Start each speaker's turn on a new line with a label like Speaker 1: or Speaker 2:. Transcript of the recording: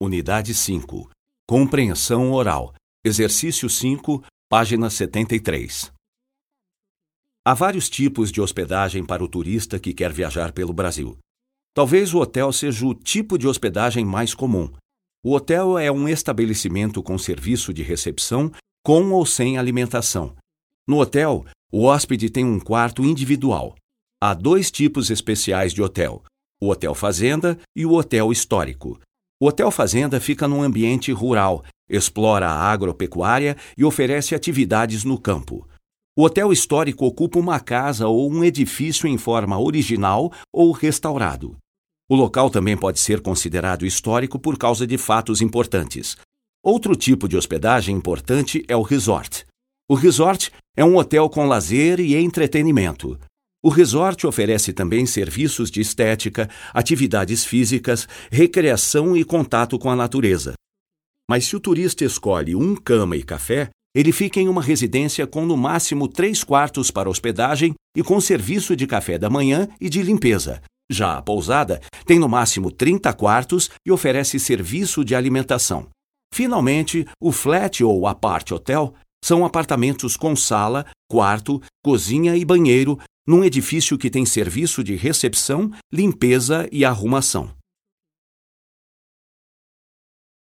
Speaker 1: Unidade 5. Compreensão oral. Exercício 5, página 73. Há vários tipos de hospedagem para o turista que quer viajar pelo Brasil. Talvez o hotel seja o tipo de hospedagem mais comum. O hotel é um estabelecimento com serviço de recepção, com ou sem alimentação. No hotel, o hóspede tem um quarto individual. Há dois tipos especiais de hotel: o hotel fazenda e o hotel histórico. O hotel fazenda fica num ambiente rural, explora a agropecuária e oferece atividades no campo. O hotel histórico ocupa uma casa ou um edifício em forma original ou restaurado. O local também pode ser considerado histórico por causa de fatos importantes. Outro tipo de hospedagem importante é o resort. O resort é um hotel com lazer e entretenimento. O resort oferece também serviços de estética, atividades físicas, recreação e contato com a natureza. Mas se o turista escolhe um cama e café, ele fica em uma residência com no máximo três quartos para hospedagem e com serviço de café da manhã e de limpeza. Já a pousada tem no máximo 30 quartos e oferece serviço de alimentação. Finalmente, o flat ou apart hotel são apartamentos com sala, quarto, cozinha e banheiro num edifício que tem serviço de recepção, limpeza e arrumação.